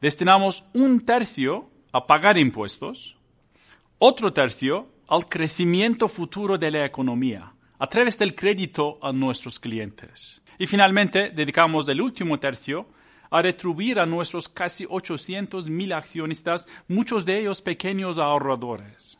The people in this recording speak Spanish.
Destinamos un tercio a pagar impuestos, otro tercio al crecimiento futuro de la economía a través del crédito a nuestros clientes. Y finalmente, dedicamos el último tercio a retribuir a nuestros casi 800 mil accionistas, muchos de ellos pequeños ahorradores.